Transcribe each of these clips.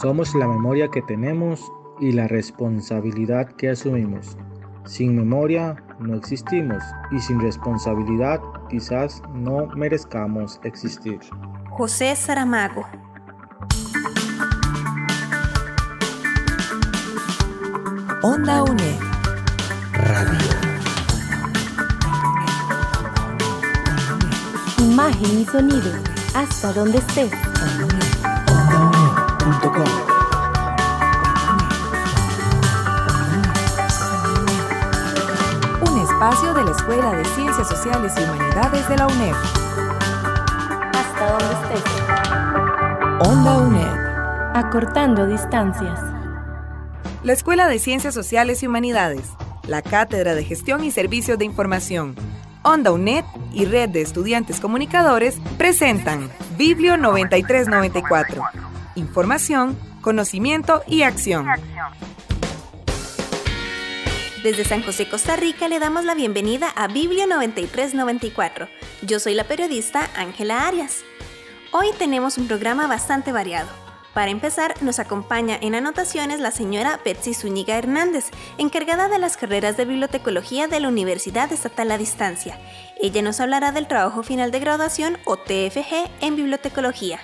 Somos la memoria que tenemos y la responsabilidad que asumimos. Sin memoria no existimos y sin responsabilidad quizás no merezcamos existir. José Saramago Onda UNED Radio. Imagen y sonido, hasta donde estés. Un espacio de la Escuela de Ciencias Sociales y Humanidades de la UNED. Hasta donde estés. Onda UNED. Acortando distancias. La Escuela de Ciencias Sociales y Humanidades, la Cátedra de Gestión y Servicios de Información, Onda UNED y Red de Estudiantes Comunicadores presentan Biblio 9394. Información, conocimiento y acción. Desde San José, Costa Rica, le damos la bienvenida a Biblio 9394. Yo soy la periodista Ángela Arias. Hoy tenemos un programa bastante variado. Para empezar, nos acompaña en anotaciones la señora Betsy Zúñiga Hernández, encargada de las carreras de bibliotecología de la Universidad Estatal a Distancia. Ella nos hablará del trabajo final de graduación o TFG en bibliotecología.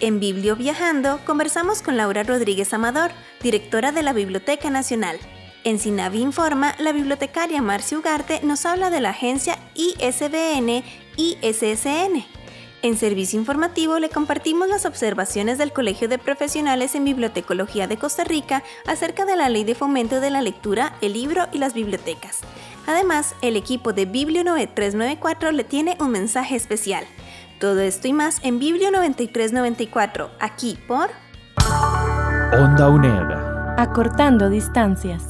En Biblio Viajando conversamos con Laura Rodríguez Amador, directora de la Biblioteca Nacional. En Sinavi Informa, la bibliotecaria Marcia Ugarte nos habla de la agencia ISBN ISSN. En Servicio Informativo le compartimos las observaciones del Colegio de Profesionales en Bibliotecología de Costa Rica acerca de la Ley de Fomento de la Lectura, el Libro y las Bibliotecas. Además, el equipo de Biblio 9394 le tiene un mensaje especial. Todo esto y más en Biblio 9394, aquí por Onda UNED. Acortando distancias.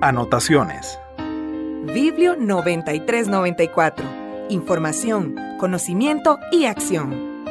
Anotaciones. Biblio 9394. Información, conocimiento y acción.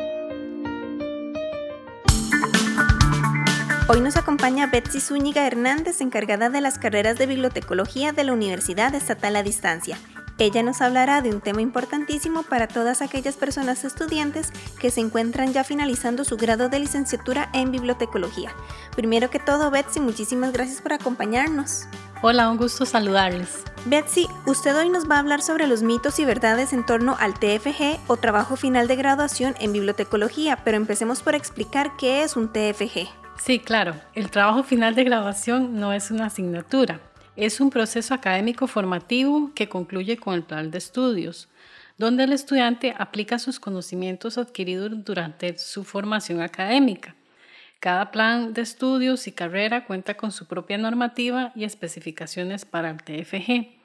Hoy nos acompaña Betsy Zúñiga Hernández, encargada de las carreras de bibliotecología de la Universidad Estatal a Distancia. Ella nos hablará de un tema importantísimo para todas aquellas personas estudiantes que se encuentran ya finalizando su grado de licenciatura en bibliotecología. Primero que todo, Betsy, muchísimas gracias por acompañarnos. Hola, un gusto saludarles. Betsy, usted hoy nos va a hablar sobre los mitos y verdades en torno al TFG o trabajo final de graduación en bibliotecología, pero empecemos por explicar qué es un TFG. Sí, claro, el trabajo final de graduación no es una asignatura, es un proceso académico formativo que concluye con el plan de estudios, donde el estudiante aplica sus conocimientos adquiridos durante su formación académica. Cada plan de estudios y carrera cuenta con su propia normativa y especificaciones para el TFG.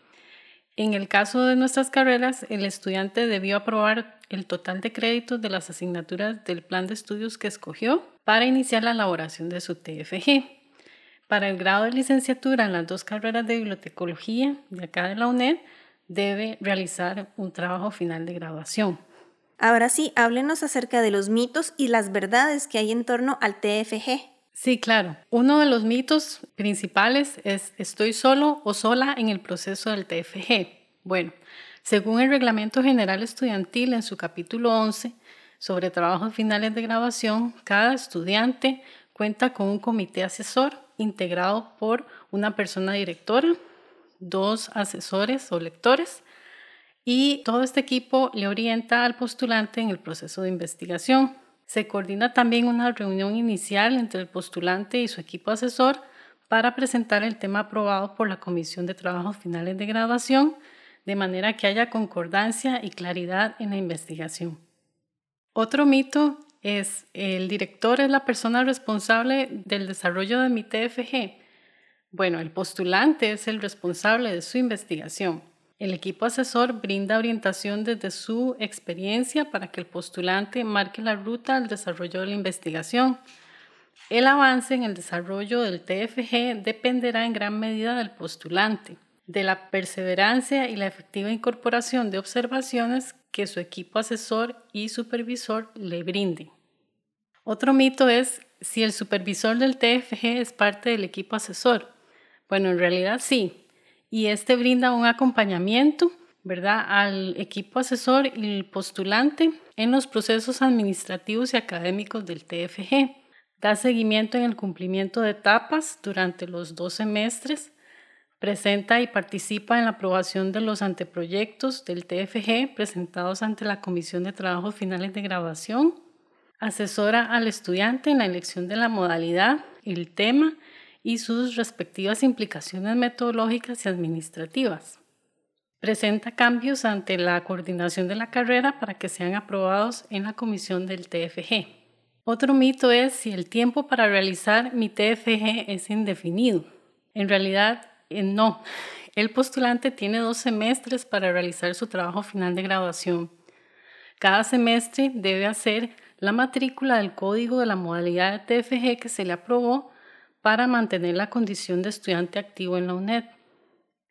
En el caso de nuestras carreras, el estudiante debió aprobar el total de créditos de las asignaturas del plan de estudios que escogió para iniciar la elaboración de su TFG. Para el grado de licenciatura en las dos carreras de bibliotecología de acá de la UNED, debe realizar un trabajo final de graduación. Ahora sí, háblenos acerca de los mitos y las verdades que hay en torno al TFG. Sí, claro. Uno de los mitos principales es estoy solo o sola en el proceso del TFG. Bueno, según el Reglamento General Estudiantil en su capítulo 11 sobre trabajos finales de graduación, cada estudiante cuenta con un comité asesor integrado por una persona directora, dos asesores o lectores, y todo este equipo le orienta al postulante en el proceso de investigación. Se coordina también una reunión inicial entre el postulante y su equipo asesor para presentar el tema aprobado por la Comisión de Trabajos Finales de Graduación, de manera que haya concordancia y claridad en la investigación. Otro mito es el director es la persona responsable del desarrollo de mi TFG. Bueno, el postulante es el responsable de su investigación. El equipo asesor brinda orientación desde su experiencia para que el postulante marque la ruta al desarrollo de la investigación. El avance en el desarrollo del TFG dependerá en gran medida del postulante, de la perseverancia y la efectiva incorporación de observaciones que su equipo asesor y supervisor le brinden. Otro mito es si el supervisor del TFG es parte del equipo asesor. Bueno, en realidad sí, y este brinda un acompañamiento ¿verdad? al equipo asesor y el postulante en los procesos administrativos y académicos del TFG. Da seguimiento en el cumplimiento de etapas durante los dos semestres, presenta y participa en la aprobación de los anteproyectos del TFG presentados ante la Comisión de Trabajos Finales de Grabación, asesora al estudiante en la elección de la modalidad, el tema y sus respectivas implicaciones metodológicas y administrativas. Presenta cambios ante la coordinación de la carrera para que sean aprobados en la comisión del TFG. Otro mito es si el tiempo para realizar mi TFG es indefinido. En realidad, eh, no. El postulante tiene dos semestres para realizar su trabajo final de graduación. Cada semestre debe hacer la matrícula del código de la modalidad de TFG que se le aprobó para mantener la condición de estudiante activo en la UNED.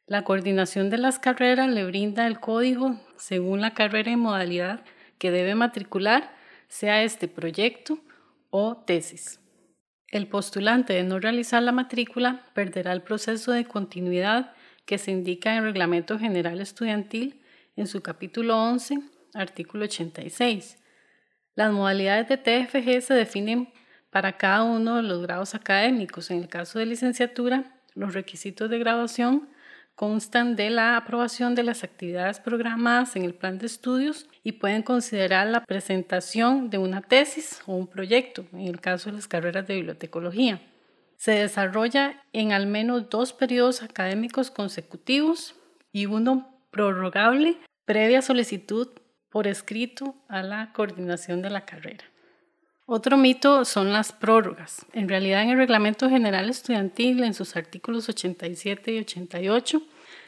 La coordinación de las carreras le brinda el código según la carrera y modalidad que debe matricular, sea este proyecto o tesis. El postulante de no realizar la matrícula perderá el proceso de continuidad que se indica en el Reglamento General Estudiantil en su capítulo 11, artículo 86. Las modalidades de TFG se definen para cada uno de los grados académicos. En el caso de licenciatura, los requisitos de graduación constan de la aprobación de las actividades programadas en el plan de estudios y pueden considerar la presentación de una tesis o un proyecto, en el caso de las carreras de bibliotecología. Se desarrolla en al menos dos periodos académicos consecutivos y uno prorrogable previa solicitud por escrito a la coordinación de la carrera. Otro mito son las prórrogas. En realidad, en el Reglamento General Estudiantil, en sus artículos 87 y 88,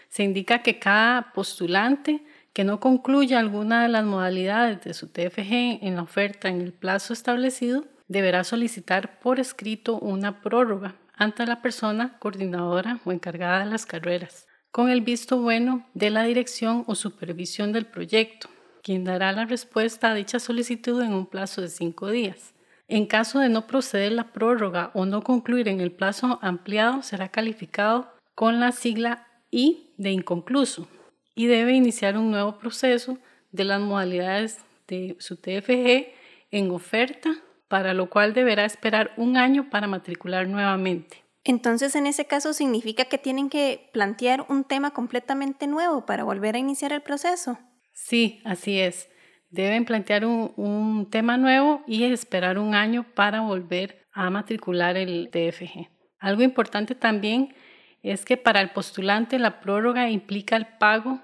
se indica que cada postulante que no concluya alguna de las modalidades de su TFG en la oferta en el plazo establecido, deberá solicitar por escrito una prórroga ante la persona coordinadora o encargada de las carreras, con el visto bueno de la dirección o supervisión del proyecto, quien dará la respuesta a dicha solicitud en un plazo de cinco días. En caso de no proceder la prórroga o no concluir en el plazo ampliado, será calificado con la sigla I de inconcluso y debe iniciar un nuevo proceso de las modalidades de su TFG en oferta, para lo cual deberá esperar un año para matricular nuevamente. Entonces, en ese caso, significa que tienen que plantear un tema completamente nuevo para volver a iniciar el proceso. Sí, así es. Deben plantear un, tema nuevo y esperar un año para volver a matricular el TFG. Algo importante también es que para el postulante la prórroga implica el pago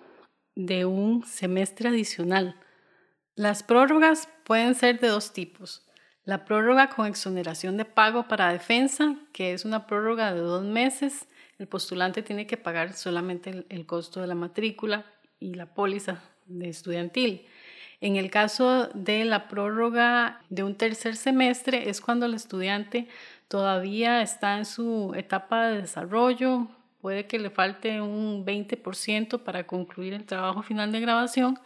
de un semestre adicional. Las prórrogas pueden ser de dos tipos. La prórroga con exoneración de pago para defensa, que es una prórroga de dos meses. El postulante tiene que pagar solamente el costo de la matrícula y la póliza estudiantil. En el caso de la prórroga de un tercer semestre es cuando el estudiante todavía está en su etapa de desarrollo, puede que le falte un 20% para concluir el trabajo final de grabación,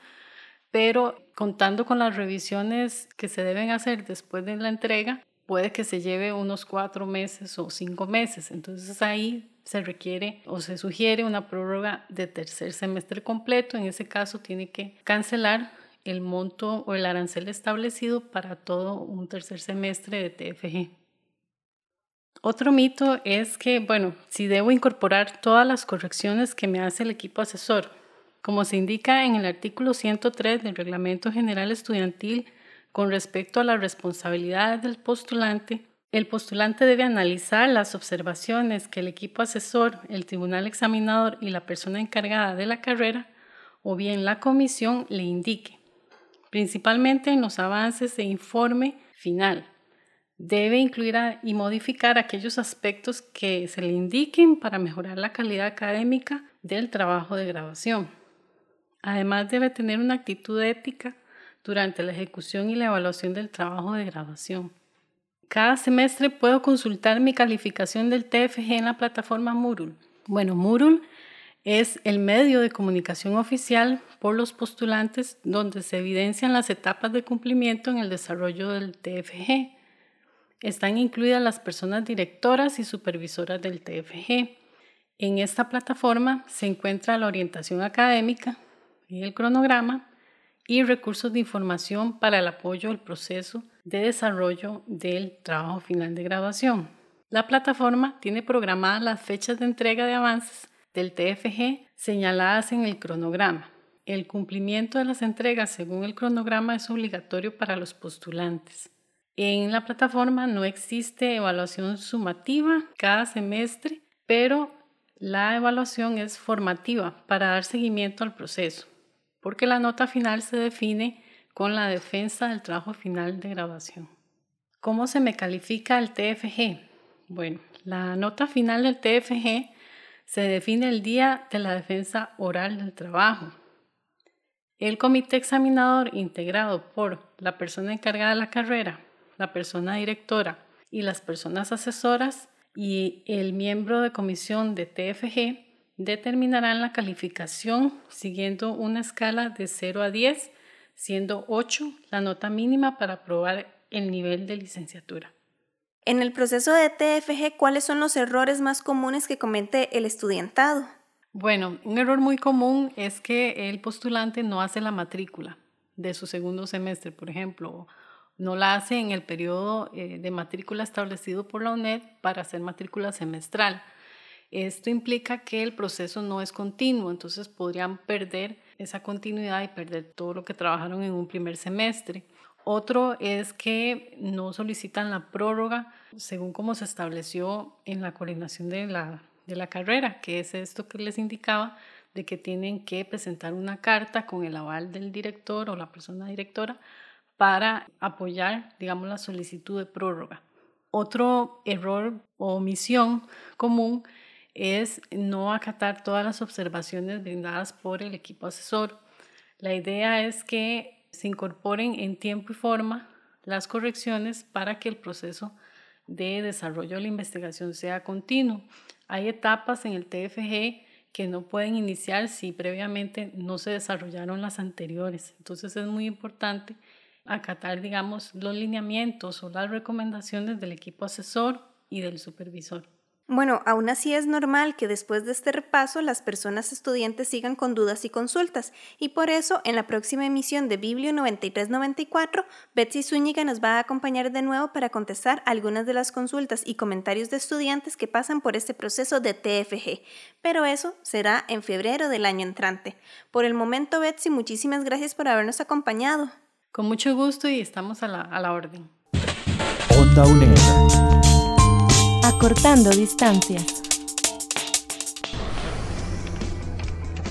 pero contando con las revisiones que se deben hacer después de la entrega, puede que se lleve unos cuatro meses o cinco meses. Entonces ahí se requiere o se sugiere una prórroga de tercer semestre completo. En ese caso tiene que cancelar el monto o el arancel establecido para todo un tercer semestre de TFG. Otro mito es que, bueno, si debo incorporar todas las correcciones que me hace el equipo asesor. Como se indica en el artículo 103 del Reglamento General Estudiantil con respecto a las responsabilidades del postulante, el postulante debe analizar las observaciones que el equipo asesor, el tribunal examinador y la persona encargada de la carrera o bien la comisión le indique principalmente en los avances de informe final. Debe incluir y modificar aquellos aspectos que se le indiquen para mejorar la calidad académica del trabajo de grabación. Además, debe tener una actitud ética durante la ejecución y la evaluación del trabajo de grabación. Cada semestre puedo consultar mi calificación del TFG en la plataforma Moodle. Bueno, Moodle es el medio de comunicación oficial por los postulantes donde se evidencian las etapas de cumplimiento en el desarrollo del TFG. Están incluidas las personas directoras y supervisoras del TFG. En esta plataforma se encuentra la orientación académica, el cronograma y recursos de información para el apoyo al proceso de desarrollo del trabajo final de graduación. La plataforma tiene programadas las fechas de entrega de avances del TFG señaladas en el cronograma. El cumplimiento de las entregas según el cronograma es obligatorio para los postulantes. En la plataforma no existe evaluación sumativa cada semestre, pero la evaluación es formativa para dar seguimiento al proceso, porque la nota final se define con la defensa del trabajo final de graduación. ¿Cómo se me califica el TFG? Bueno, la nota final del TFG se define el día de la defensa oral del trabajo. El comité examinador integrado por la persona encargada de la carrera, la persona directora y las personas asesoras y el miembro de comisión de TFG determinarán la calificación siguiendo una escala de 0 a 10, siendo 8 la nota mínima para aprobar el nivel de licenciatura. En el proceso de TFG, ¿cuáles son los errores más comunes que comete el estudiantado? Bueno, un error muy común es que el postulante no hace la matrícula de su segundo semestre, por ejemplo, no la hace en el periodo eh, de matrícula establecido por la UNED para hacer matrícula semestral. Esto implica que el proceso no es continuo, entonces podrían perder esa continuidad y perder todo lo que trabajaron en un primer semestre. Otro es que no solicitan la prórroga según como se estableció en la coordinación de la, de la carrera, que es esto que les indicaba, de que tienen que presentar una carta con el aval del director o la persona directora para apoyar, digamos, la solicitud de prórroga. Otro error o omisión común es no acatar todas las observaciones brindadas por el equipo asesor. La idea es que se incorporen en tiempo y forma las correcciones para que el proceso de desarrollo de la investigación sea continuo. Hay etapas en el TFG que no pueden iniciar si previamente no se desarrollaron las anteriores. Entonces es muy importante acatar, digamos, los lineamientos o las recomendaciones del equipo asesor y del supervisor. Bueno, aún así es normal que después de este repaso las personas estudiantes sigan con dudas y consultas, y por eso en la próxima emisión de Biblio 9394, Betsy Zúñiga nos va a acompañar de nuevo para contestar algunas de las consultas y comentarios de estudiantes que pasan por este proceso de TFG, pero eso será en febrero del año entrante. Por el momento, Betsy, muchísimas gracias por habernos acompañado. Con mucho gusto y estamos a la, a la orden. Onda UNED. Acortando distancias.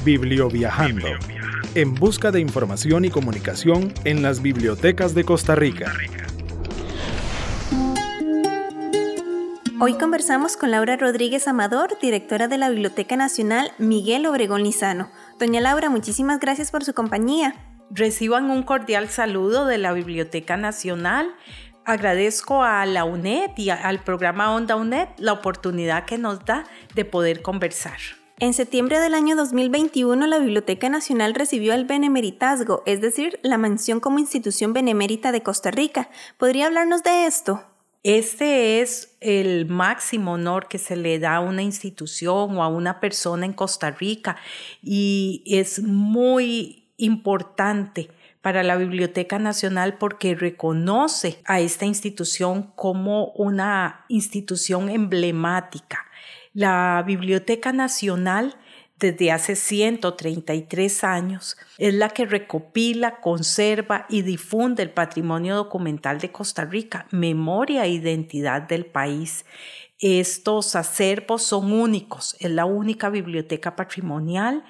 Biblioviajando. En busca de información y comunicación en las bibliotecas de Costa Rica. Hoy conversamos con Laura Rodríguez Amador, directora de la Biblioteca Nacional Miguel Obregón Lizano. Doña Laura, muchísimas gracias por su compañía. Reciban un cordial saludo de la Biblioteca Nacional. Agradezco a la UNED y al programa Onda UNED la oportunidad que nos da de poder conversar. En septiembre del año 2021, la Biblioteca Nacional recibió el benemeritazgo, es decir, la mención como institución benemérita de Costa Rica. ¿Podría hablarnos de esto? Este es el máximo honor que se le da a una institución o a una persona en Costa Rica y es muy importante para la Biblioteca Nacional porque reconoce a esta institución como una institución emblemática. La Biblioteca Nacional desde hace 133 años es la que recopila, conserva y difunde el patrimonio documental de Costa Rica, memoria e identidad del país. Estos acervos son únicos, es la única biblioteca patrimonial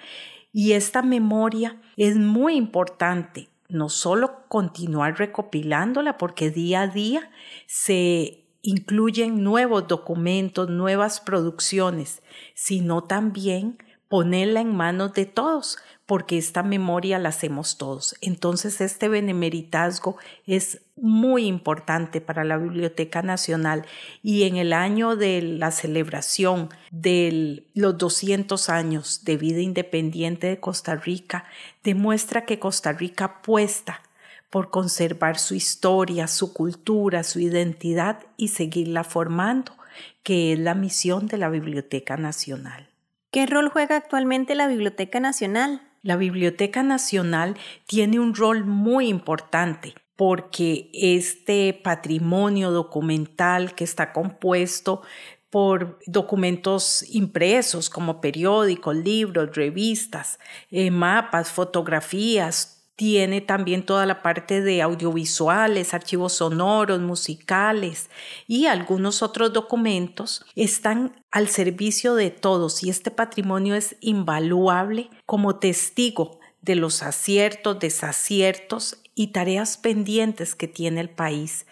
y esta memoria es muy importante, no solo continuar recopilándola, porque día a día se incluyen nuevos documentos, nuevas producciones, sino también ponerla en manos de todos, porque esta memoria la hacemos todos. Entonces, este benemeritazgo es muy importante para la Biblioteca Nacional y en el año de la celebración de los 200 años de vida independiente de Costa Rica, demuestra que Costa Rica apuesta por conservar su historia, su cultura, su identidad y seguirla formando, que es la misión de la Biblioteca Nacional. ¿Qué rol juega actualmente la Biblioteca Nacional? La Biblioteca Nacional tiene un rol muy importante porque este patrimonio documental que está compuesto por documentos impresos como periódicos, libros, revistas, eh, mapas, fotografías, tiene también toda la parte de audiovisuales, archivos sonoros, musicales y algunos otros documentos están al servicio de todos y este patrimonio es invaluable como testigo de los aciertos, desaciertos y tareas pendientes que tiene el país.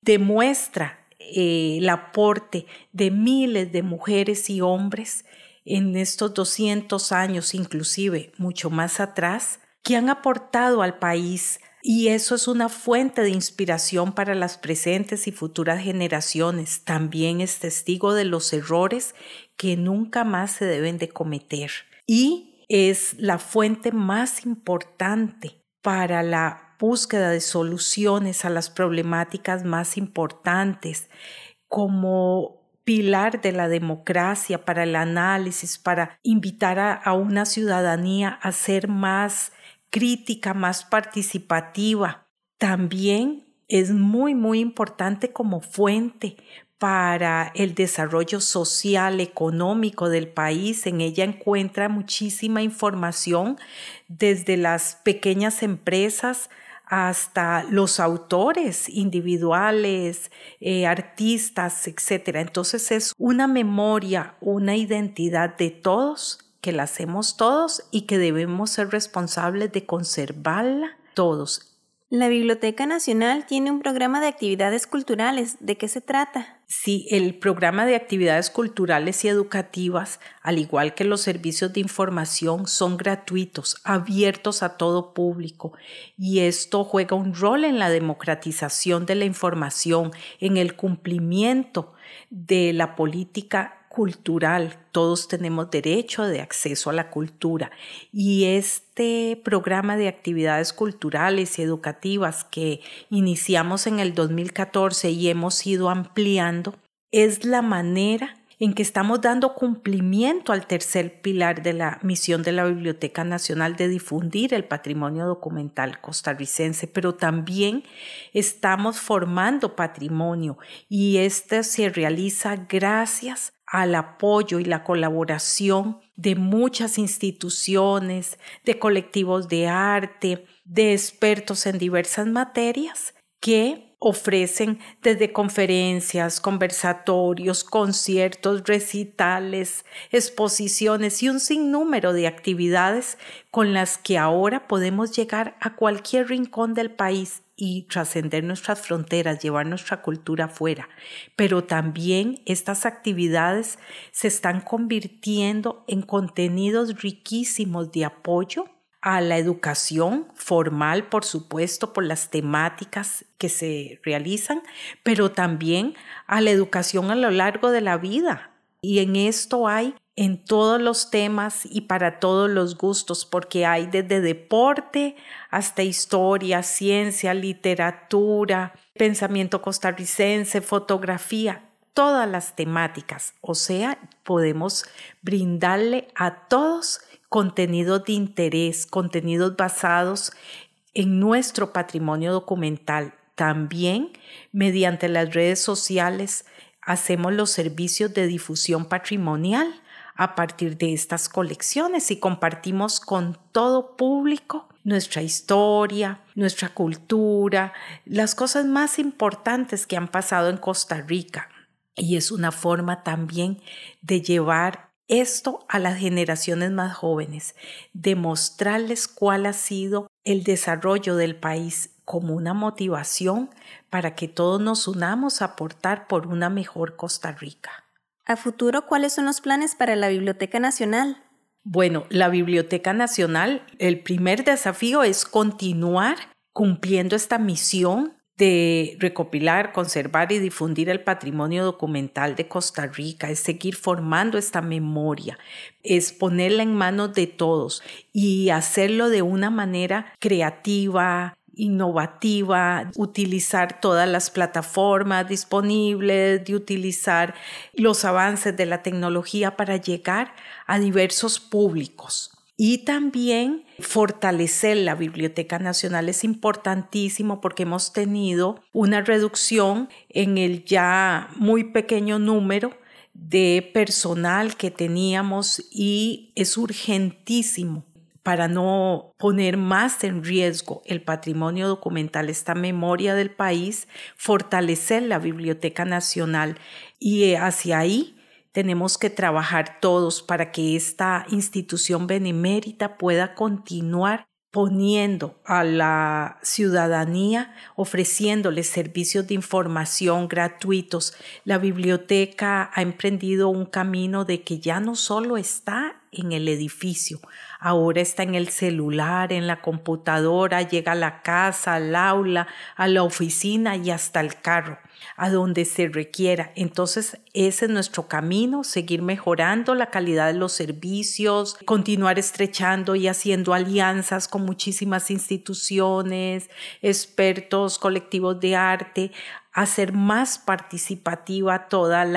Demuestra eh, el aporte de miles de mujeres y hombres en estos 200 años, inclusive mucho más atrás, que han aportado al país y eso es una fuente de inspiración para las presentes y futuras generaciones. También es testigo de los errores que nunca más se deben de cometer. Y es la fuente más importante para la búsqueda de soluciones a las problemáticas más importantes, como pilar de la democracia para el análisis, para invitar a, una ciudadanía a ser más crítica, más participativa. También es muy, muy importante como fuente para el desarrollo social, económico del país. En ella encuentra muchísima información desde las pequeñas empresas hasta los autores individuales, eh, artistas, etc. Entonces es una memoria, una identidad de todos, que la hacemos todos y que debemos ser responsables de conservarla todos la Biblioteca Nacional tiene un programa de actividades culturales. ¿De qué se trata? Sí, el programa de actividades culturales y educativas, al igual que los servicios de información, son gratuitos, abiertos a todo público. Y esto juega un rol en la democratización de la información, en el cumplimiento de la política cultural. Todos tenemos derecho de acceso a la cultura y este programa de actividades culturales y educativas que iniciamos en el 2014 y hemos ido ampliando es la manera en que estamos dando cumplimiento al tercer pilar de la misión de la Biblioteca Nacional de difundir el patrimonio documental costarricense, pero también estamos formando patrimonio y este se realiza gracias al apoyo y la colaboración de muchas instituciones, de colectivos de arte, de expertos en diversas materias que ofrecen desde conferencias, conversatorios, conciertos, recitales, exposiciones y un sinnúmero de actividades con las que ahora podemos llegar a cualquier rincón del país y trascender nuestras fronteras, llevar nuestra cultura afuera. Pero también estas actividades se están convirtiendo en contenidos riquísimos de apoyo a la educación formal, por supuesto, por las temáticas que se realizan, pero también a la educación a lo largo de la vida. Y en esto hay en todos los temas y para todos los gustos, porque hay desde deporte hasta historia, ciencia, literatura, pensamiento costarricense, fotografía, todas las temáticas. O sea, podemos brindarle a todos contenidos de interés, contenidos basados en nuestro patrimonio documental. También mediante las redes sociales hacemos los servicios de difusión patrimonial a partir de estas colecciones y compartimos con todo público nuestra historia, nuestra cultura, las cosas más importantes que han pasado en Costa Rica. Y es una forma también de llevar esto a las generaciones más jóvenes, demostrarles cuál ha sido el desarrollo del país como una motivación para que todos nos unamos a aportar por una mejor Costa Rica. A futuro, ¿cuáles son los planes para la Biblioteca Nacional? Bueno, la Biblioteca Nacional, el primer desafío es continuar cumpliendo esta misión de recopilar, conservar y difundir el patrimonio documental de Costa Rica, es seguir formando esta memoria, es ponerla en manos de todos y hacerlo de una manera creativa, innovativa, utilizar todas las plataformas disponibles, de utilizar los avances de la tecnología para llegar a diversos públicos. Y también fortalecer la Biblioteca Nacional es importantísimo porque hemos tenido una reducción en el ya muy pequeño número de personal que teníamos y es urgentísimo. Para no poner más en riesgo el patrimonio documental, esta memoria del país, fortalecer la Biblioteca Nacional. Y eh, hacia ahí tenemos que trabajar todos para que esta institución benemérita pueda continuar poniendo a la ciudadanía, ofreciéndoles servicios de información gratuitos. La biblioteca ha emprendido un camino de que ya no solo está en el edificio, ahora está en el celular, en la computadora, llega a la casa, al aula, a la oficina y hasta el carro a donde se requiera. Entonces, ese es nuestro camino, seguir mejorando la calidad de los servicios, continuar estrechando y haciendo alianzas con muchísimas instituciones, expertos, colectivos de arte, hacer más participativa todas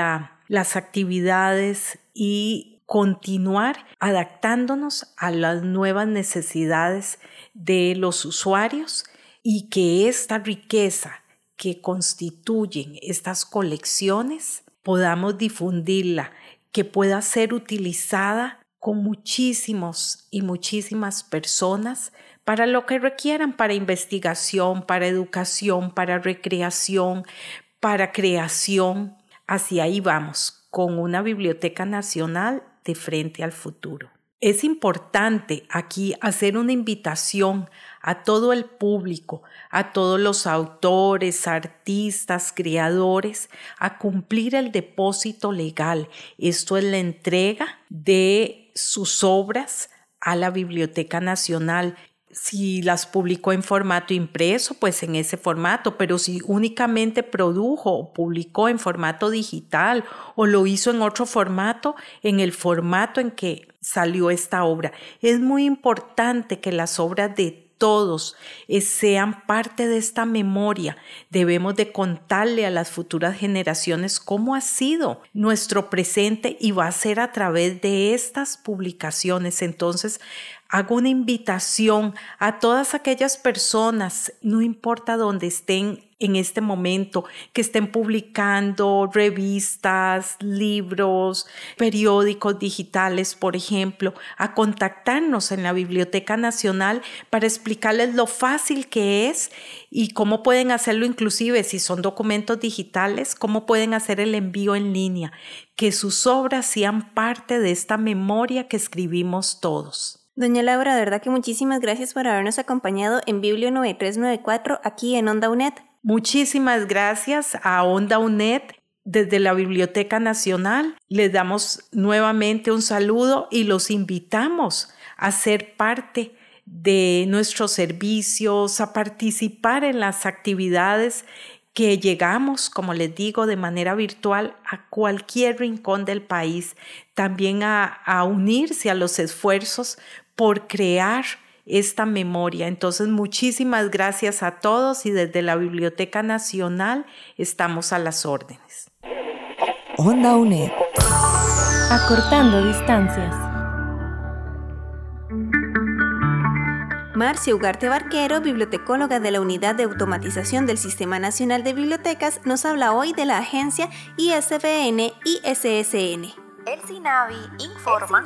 las actividades y continuar adaptándonos a las nuevas necesidades de los usuarios y que esta riqueza que constituyen estas colecciones podamos difundirla, que pueda ser utilizada con muchísimos y muchísimas personas para lo que requieran, para investigación, para educación, para recreación, para creación. Hacia ahí vamos, con una biblioteca nacional de frente al futuro. Es importante aquí hacer una invitación a todo el público, a todos los autores, artistas, creadores, a cumplir el depósito legal. Esto es la entrega de sus obras a la Biblioteca Nacional si las publicó en formato impreso, pues en ese formato, pero si únicamente produjo o publicó en formato digital o lo hizo en otro formato, en el formato en que salió esta obra. Es muy importante que las obras de todos eh, sean parte de esta memoria. Debemos de contarle a las futuras generaciones cómo ha sido nuestro presente y va a ser a través de estas publicaciones. Entonces, hago una invitación a todas aquellas personas, no importa dónde estén en este momento, que estén publicando revistas, libros, periódicos digitales, por ejemplo, a contactarnos en la Biblioteca Nacional para explicarles lo fácil que es y cómo pueden hacerlo inclusive si son documentos digitales, cómo pueden hacer el envío en línea, que sus obras sean parte de esta memoria que escribimos todos. Doña Laura, de verdad que muchísimas gracias por habernos acompañado en Biblio 9394 aquí en Onda UNED. Muchísimas gracias a Onda UNED desde la Biblioteca Nacional. Les damos nuevamente un saludo y los invitamos a ser parte de nuestros servicios, a participar en las actividades que llegamos, como les digo, de manera virtual a cualquier rincón del país, también a, a unirse a los esfuerzos por crear esta memoria. Entonces, muchísimas gracias a todos y desde la Biblioteca Nacional estamos a las órdenes. Onda UNED. Acortando distancias. Marcia Ugarte Barquero, bibliotecóloga de la Unidad de Automatización del Sistema Nacional de Bibliotecas, nos habla hoy de la agencia ISBN ISSN. El SINAVI informa,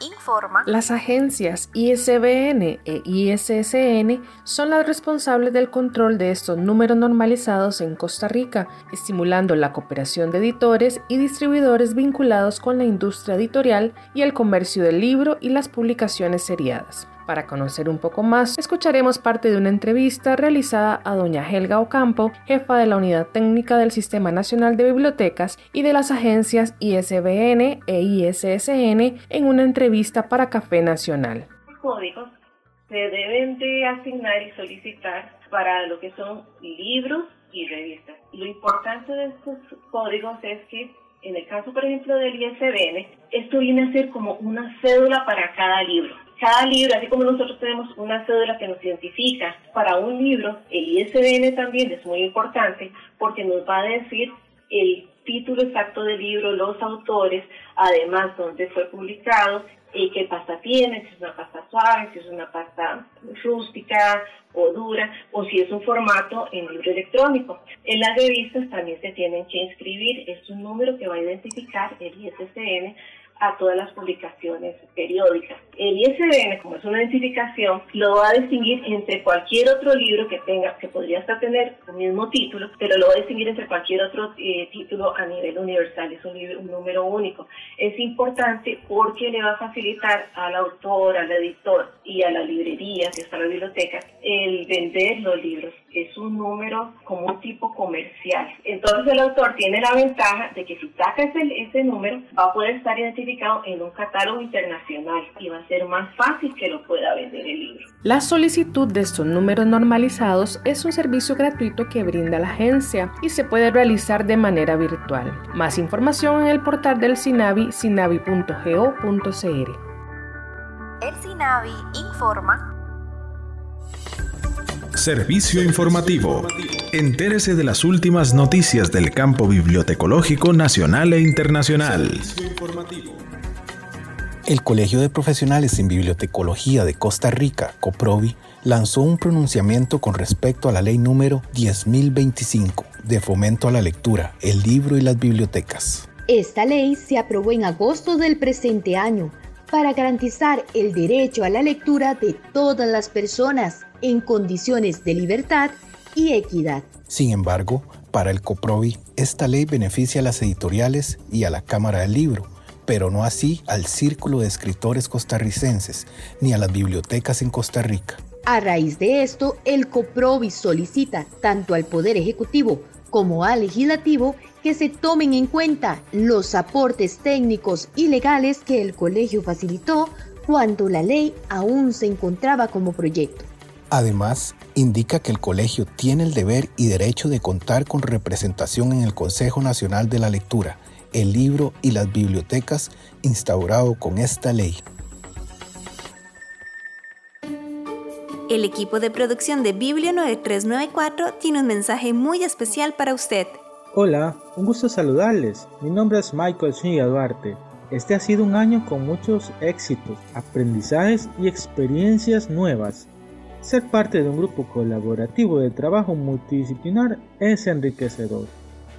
informa. Las agencias ISBN e ISSN son las responsables del control de estos números normalizados en Costa Rica, estimulando la cooperación de editores y distribuidores vinculados con la industria editorial y el comercio del libro y las publicaciones seriadas. Para conocer un poco más, escucharemos parte de una entrevista realizada a doña Helga Ocampo, jefa de la Unidad Técnica del Sistema Nacional de Bibliotecas y de las agencias ISBN e ISSN en una entrevista para Café Nacional. Los códigos se deben de asignar y solicitar para lo que son libros y revistas. Lo importante de estos códigos es que en el caso, por ejemplo, del ISBN, esto viene a ser como una cédula para cada libro. Cada libro, así como nosotros tenemos una cédula que nos identifica para un libro, el ISBN también es muy importante porque nos va a decir el título exacto del libro, los autores, además dónde fue publicado y qué pasta tiene, si es una pasta suave, si es una pasta rústica o dura, o si es un formato en libro electrónico. En las revistas también se tienen que inscribir, es un número que va a identificar el ISBN a todas las publicaciones periódicas. El ISBN, como es una identificación, lo va a distinguir entre cualquier otro libro que tenga, que podría hasta tener el mismo título, pero lo va a distinguir entre cualquier otro eh, título a nivel universal. Es un, libro, un número único. Es importante porque le va a facilitar al autor, al editor y a la librería, si está la biblioteca, el vender los libros. Es un número como un tipo comercial. Entonces el autor tiene la ventaja de que si saca ese, ese número, va a poder estar identificado en un catálogo internacional y va a ser más fácil que lo pueda vender el libro. La solicitud de estos números normalizados es un servicio gratuito que brinda la agencia y se puede realizar de manera virtual. Más información en el portal del SINAVI, sinavi.go.cr. El SINAVI informa. Servicio informativo. Entérese de las últimas noticias del campo bibliotecológico nacional e internacional. El Colegio de Profesionales en Bibliotecología de Costa Rica, COPROBI, lanzó un pronunciamiento con respecto a la ley número 10025 de fomento a la lectura, el libro y las bibliotecas. Esta ley se aprobó en agosto del presente año para garantizar el derecho a la lectura de todas las personas en condiciones de libertad y equidad. Sin embargo, para el COPROBI, esta ley beneficia a las editoriales y a la Cámara del Libro, pero no así al Círculo de Escritores Costarricenses ni a las bibliotecas en Costa Rica. A raíz de esto, el COPROBI solicita tanto al Poder Ejecutivo como al Legislativo que se tomen en cuenta los aportes técnicos y legales que el colegio facilitó cuando la ley aún se encontraba como proyecto. Además, indica que el colegio tiene el deber y derecho de contar con representación en el Consejo Nacional de la Lectura, el libro y las bibliotecas instaurado con esta ley. El equipo de producción de Biblio 9394 tiene un mensaje muy especial para usted. Hola, un gusto saludarles. Mi nombre es Michael Zúñiga Duarte. Este ha sido un año con muchos éxitos, aprendizajes y experiencias nuevas. Ser parte de un grupo colaborativo de trabajo multidisciplinar es enriquecedor.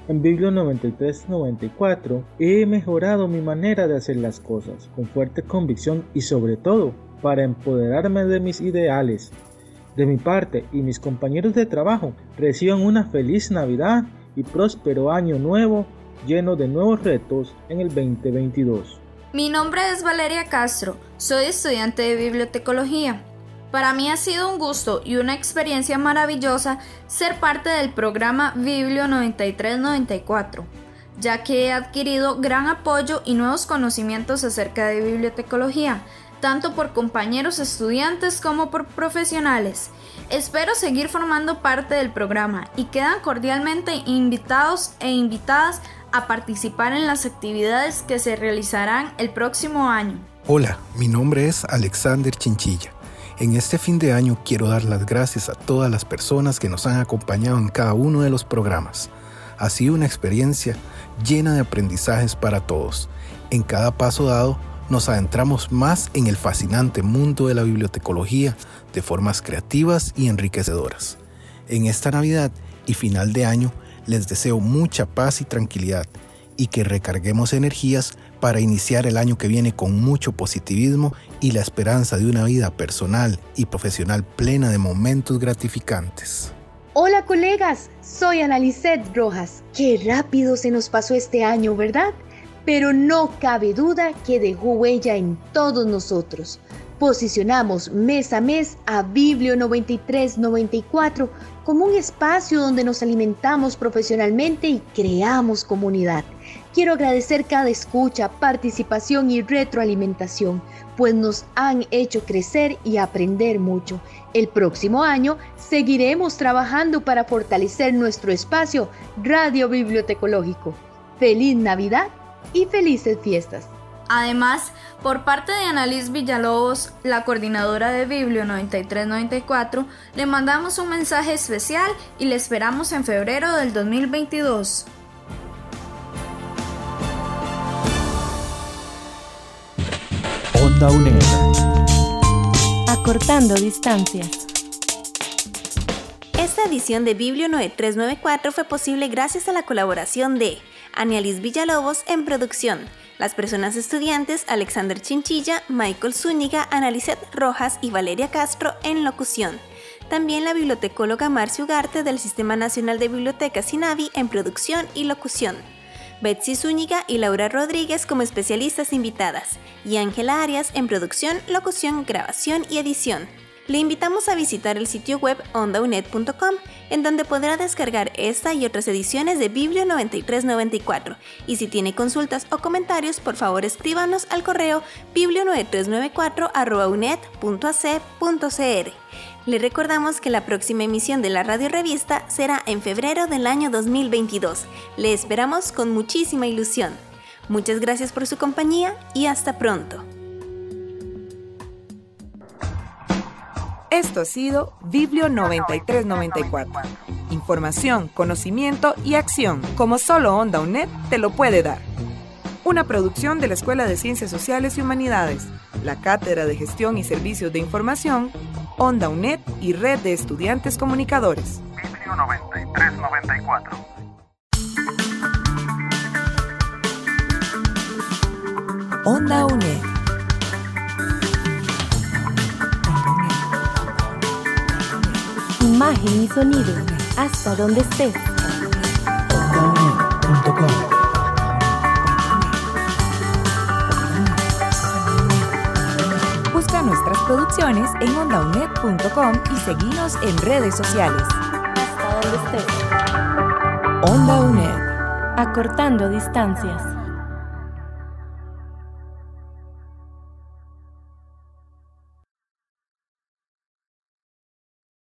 En Biblio 93-94 he mejorado mi manera de hacer las cosas con fuerte convicción y sobre todo para empoderarme de mis ideales. De mi parte y mis compañeros de trabajo reciban una feliz Navidad y próspero año nuevo lleno de nuevos retos en el 2022. Mi nombre es Valeria Castro, soy estudiante de bibliotecología. Para mí ha sido un gusto y una experiencia maravillosa ser parte del programa Biblio 9394, ya que he adquirido gran apoyo y nuevos conocimientos acerca de bibliotecología, tanto por compañeros estudiantes como por profesionales. Espero seguir formando parte del programa y quedan cordialmente invitados e invitadas a participar en las actividades que se realizarán el próximo año. Hola, mi nombre es Alexander Chinchilla. En este fin de año quiero dar las gracias a todas las personas que nos han acompañado en cada uno de los programas. Ha sido una experiencia llena de aprendizajes para todos. En cada paso dado nos adentramos más en el fascinante mundo de la bibliotecología de formas creativas y enriquecedoras. En esta Navidad y final de año les deseo mucha paz y tranquilidad y que recarguemos energías para iniciar el año que viene con mucho positivismo y la esperanza de una vida personal y profesional plena de momentos gratificantes. Hola colegas, soy Analicet Rojas. Qué rápido se nos pasó este año, ¿verdad? Pero no cabe duda que dejó huella en todos nosotros. Posicionamos mes a mes a Biblio 9394 como un espacio donde nos alimentamos profesionalmente y creamos comunidad. Quiero agradecer cada escucha, participación y retroalimentación, pues nos han hecho crecer y aprender mucho. El próximo año seguiremos trabajando para fortalecer nuestro espacio Radio Bibliotecológico. Feliz Navidad y felices fiestas. Además, por parte de Annalise Villalobos, la coordinadora de Biblio 9394, le mandamos un mensaje especial y le esperamos en febrero del 2022. Onda. Acortando distancias. Esta edición de Biblio 9394 fue posible gracias a la colaboración de Anialis Villalobos en producción, las personas estudiantes Alexander Chinchilla, Michael Zúñiga, Analicet Rojas y Valeria Castro en locución. También la bibliotecóloga Marcia Ugarte del Sistema Nacional de Bibliotecas SINAVI en producción y locución. Betsy Zúñiga y Laura Rodríguez como especialistas invitadas, y Ángela Arias en producción, locución, grabación y edición le invitamos a visitar el sitio web ondaunet.com, en donde podrá descargar esta y otras ediciones de Biblio 9394. Y si tiene consultas o comentarios, por favor escríbanos al correo biblio9394.unet.ac.cr. Le recordamos que la próxima emisión de la radio revista será en febrero del año 2022. Le esperamos con muchísima ilusión. Muchas gracias por su compañía y hasta pronto. Esto ha sido Biblio 9394. Información, conocimiento y acción, como solo Onda UNED te lo puede dar. Una producción de la Escuela de Ciencias Sociales y Humanidades, la Cátedra de Gestión y Servicios de Información, Onda UNED y Red de Estudiantes Comunicadores. Biblio 9394. Onda UNED. Imagen y sonido, hasta donde estés. Busca producciones en ondaunet.com y seguinos en redes sociales. Hasta donde estés. Onda UNED. Acortando distancias.